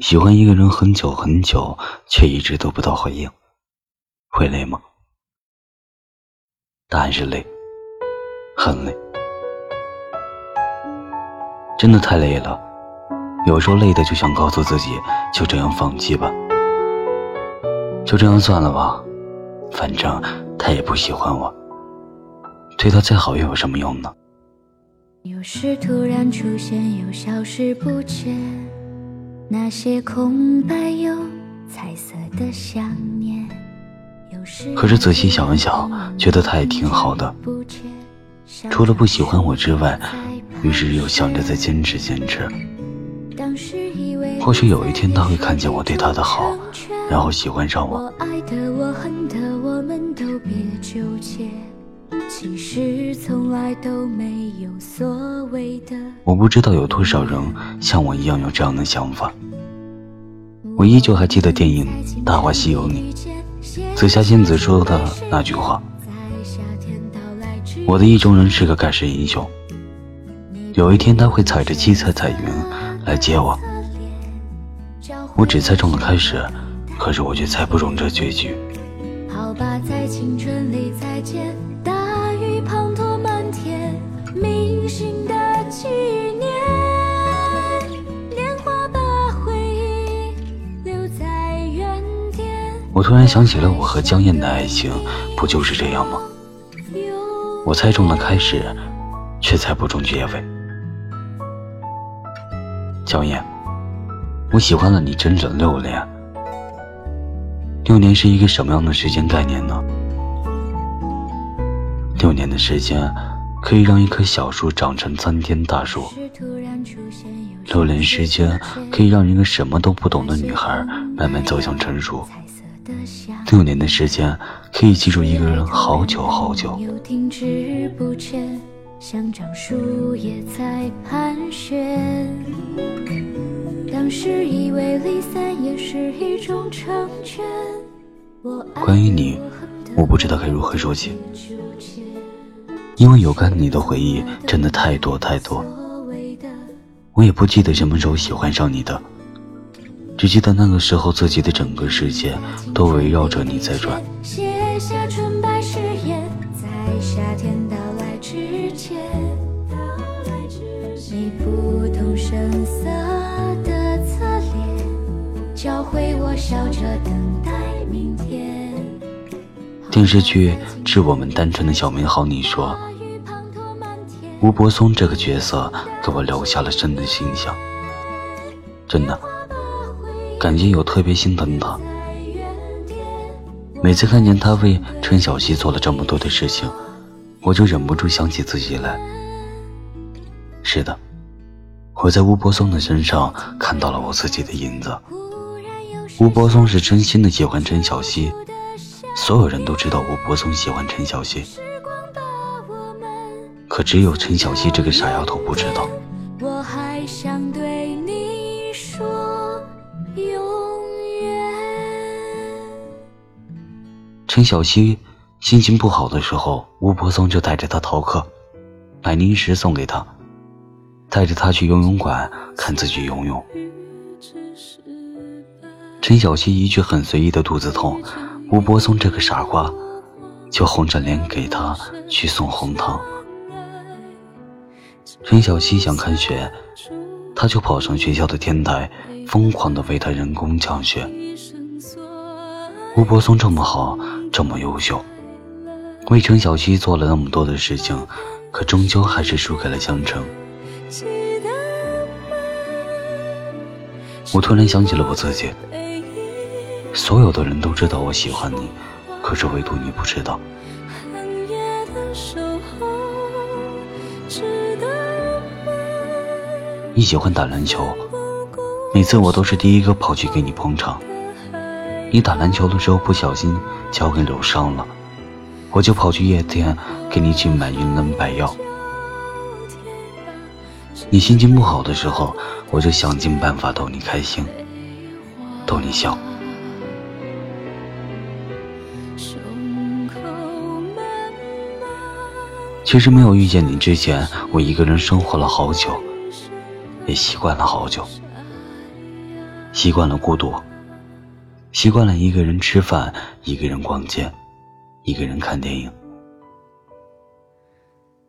喜欢一个人很久很久，却一直得不到回应，会累吗？答案是累，很累，真的太累了。有时候累的就想告诉自己，就这样放弃吧，就这样算了吧，反正他也不喜欢我，对他再好又有什么用呢？有时突然出现，又消失不见。那些空白有彩色的想念。可是仔细想一想，觉得他也挺好的，除了不喜欢我之外，于是又想着再坚持坚持。或许有一天他会看见我对他的好，然后喜欢上我。其实从来都没有所谓的。我不知道有多少人像我一样有这样的想法。我依旧还记得电影《大话西游》里紫霞仙子说的那句话：“我的意中人是个盖世英雄，有一天他会踩着七彩彩云来接我。”我只猜中了开始，可是我却猜不中这结局。好吧，在青春里再见。我突然想起了我和江燕的爱情，不就是这样吗？我猜中了开始，却猜不中结尾。江燕，我喜欢了你整整六年。六年是一个什么样的时间概念呢？六年的时间可以让一棵小树长成参天大树。六年时间可以让一个什么都不懂的女孩慢慢走向成熟。六年的时间可以记住一个人好久好久。关于你，我不知道该如何说起，因为有关你的回忆真的太多太多。我也不记得什么时候喜欢上你的。只记得那个时候，自己的整个世界都围绕着你在转。电视剧《致我们单纯的小美好》你说，吴柏松这个角色给我留下了深的印象，真的。感觉有特别心疼他。每次看见他为陈小希做了这么多的事情，我就忍不住想起自己来。是的，我在吴柏松的身上看到了我自己的影子。吴柏松是真心的喜欢陈小希，所有人都知道吴柏松喜欢陈小希，可只有陈小希这个傻丫头不知道。陈小希心情不好的时候，吴柏松就带着她逃课，买零食送给她，带着她去游泳馆看自己游泳。陈小希一句很随意的肚子痛，吴柏松这个傻瓜就红着脸给她去送红糖。陈小希想看雪，他就跑上学校的天台，疯狂的为她人工降雪。吴柏松这么好。这么优秀，为陈小希做了那么多的事情，可终究还是输给了江城。我突然想起了我自己，所有的人都知道我喜欢你，可是唯独你不知道。你喜欢打篮球，每次我都是第一个跑去给你捧场。你打篮球的时候不小心脚给扭伤了，我就跑去夜店给你去买云南白药。你心情不好的时候，我就想尽办法逗你开心，逗你笑。其实没有遇见你之前，我一个人生活了好久，也习惯了好久。习惯了孤独，习惯了一个人吃饭，一个人逛街，一个人看电影。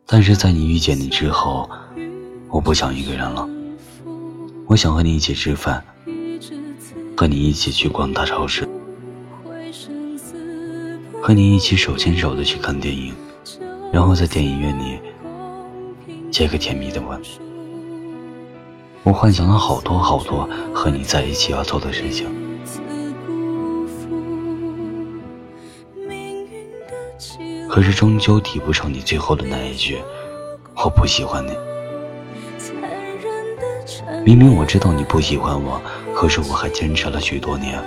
但是在你遇见你之后，我不想一个人了。我想和你一起吃饭，和你一起去逛大超市，和你一起手牵手的去看电影，然后在电影院里接个甜蜜的吻。我幻想了好多好多和你在一起要做的事情，可是终究抵不上你最后的那一句“我不喜欢你”。明明我知道你不喜欢我，可是我还坚持了许多年。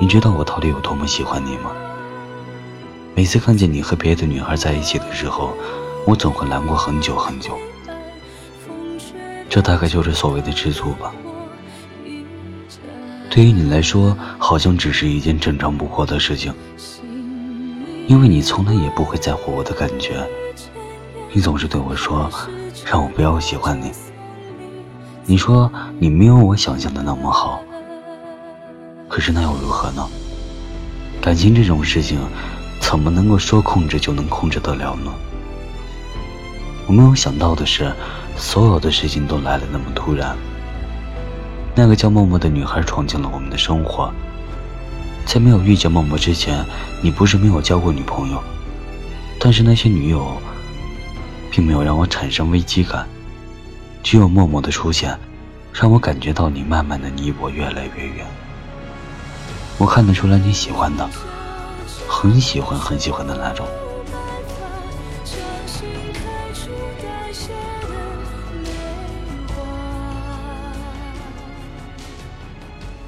你知道我到底有多么喜欢你吗？每次看见你和别的女孩在一起的时候，我总会难过很久很久。这大概就是所谓的知足吧。对于你来说，好像只是一件正常不过的事情，因为你从来也不会在乎我的感觉。你总是对我说，让我不要喜欢你。你说你没有我想象的那么好，可是那又如何呢？感情这种事情，怎么能够说控制就能控制得了呢？我没有想到的是，所有的事情都来的那么突然。那个叫默默的女孩闯进了我们的生活。在没有遇见默默之前，你不是没有交过女朋友，但是那些女友，并没有让我产生危机感。只有默默的出现，让我感觉到你慢慢的离我越来越远。我看得出来你喜欢的，很喜欢很喜欢的那种。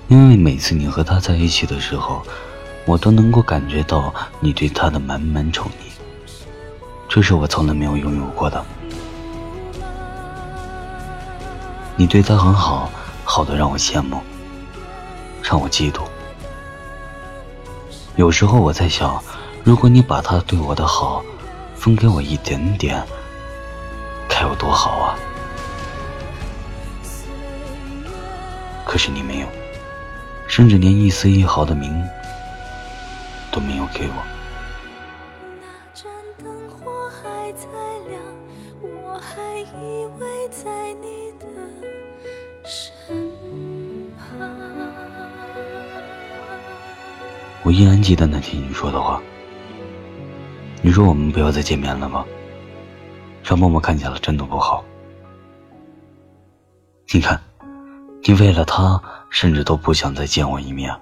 因为每次你和他在一起的时候，我都能够感觉到你对他的满满宠溺，这是我从来没有拥有过的。你对他很好，好的让我羡慕，让我嫉妒。有时候我在想，如果你把他对我的好分给我一点点，该有多好啊！可是你没有。甚至连一丝一毫的名都没有给我。我依然记得那天你说的话。你说我们不要再见面了吗？让默默看见了真的不好。你看。你为了他，甚至都不想再见我一面，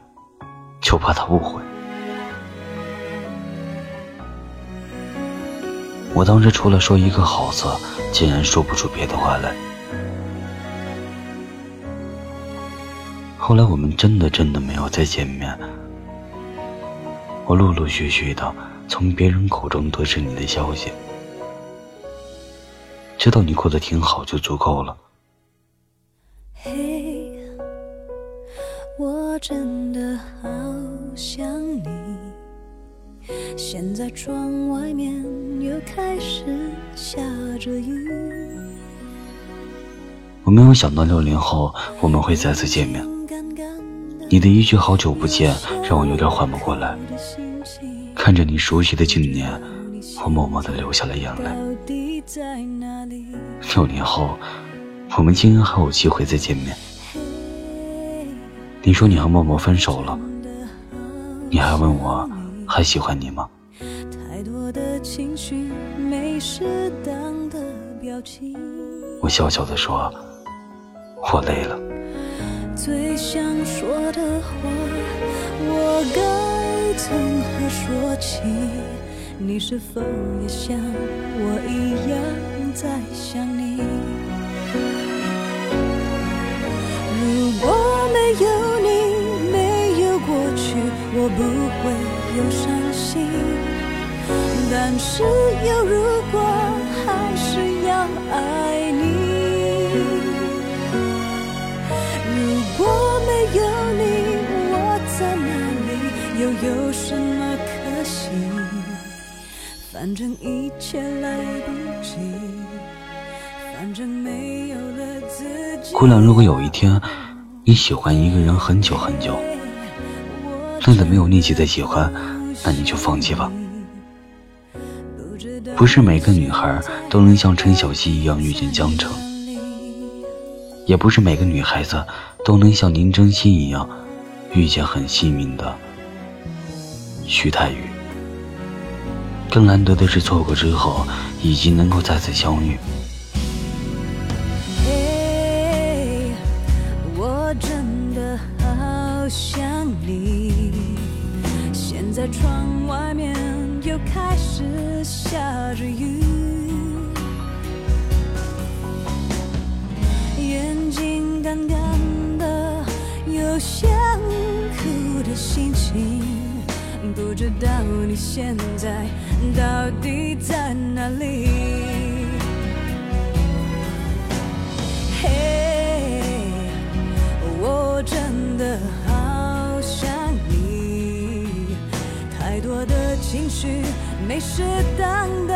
就怕他误会。我当时除了说一个好字，竟然说不出别的话来。后来我们真的真的没有再见面。我陆陆续续的从别人口中得知你的消息，知道你过得挺好就足够了。我真的好想你。现在窗外面又开始下着雨。我没有想到六零后我们会再次见面。你的一句好久不见让我有点缓不过来。看着你熟悉的今年，我默默的流下了眼泪。六年后，我们竟然还有机会再见面。你说你和默默分手了，你还问我还喜欢你吗？我笑笑的说，我累了。最想说的话，我该从何说起？你是否也像我一样在想你？不会有伤心，但是有如果还是要爱你。如果没有你，我在哪里？又有什么可惜？反正一切来不及，反正没有了自己。姑娘，如果有一天你喜欢一个人很久很久，真的没有力气再喜欢，那你就放弃吧。不是每个女孩都能像陈小希一样遇见江城，也不是每个女孩子都能像林真心一样遇见很幸运的徐太宇。更难得的是，错过之后，已经能够再次相遇。不知道你现在到底在哪里？嘿，我真的好想你，太多的情绪没适当的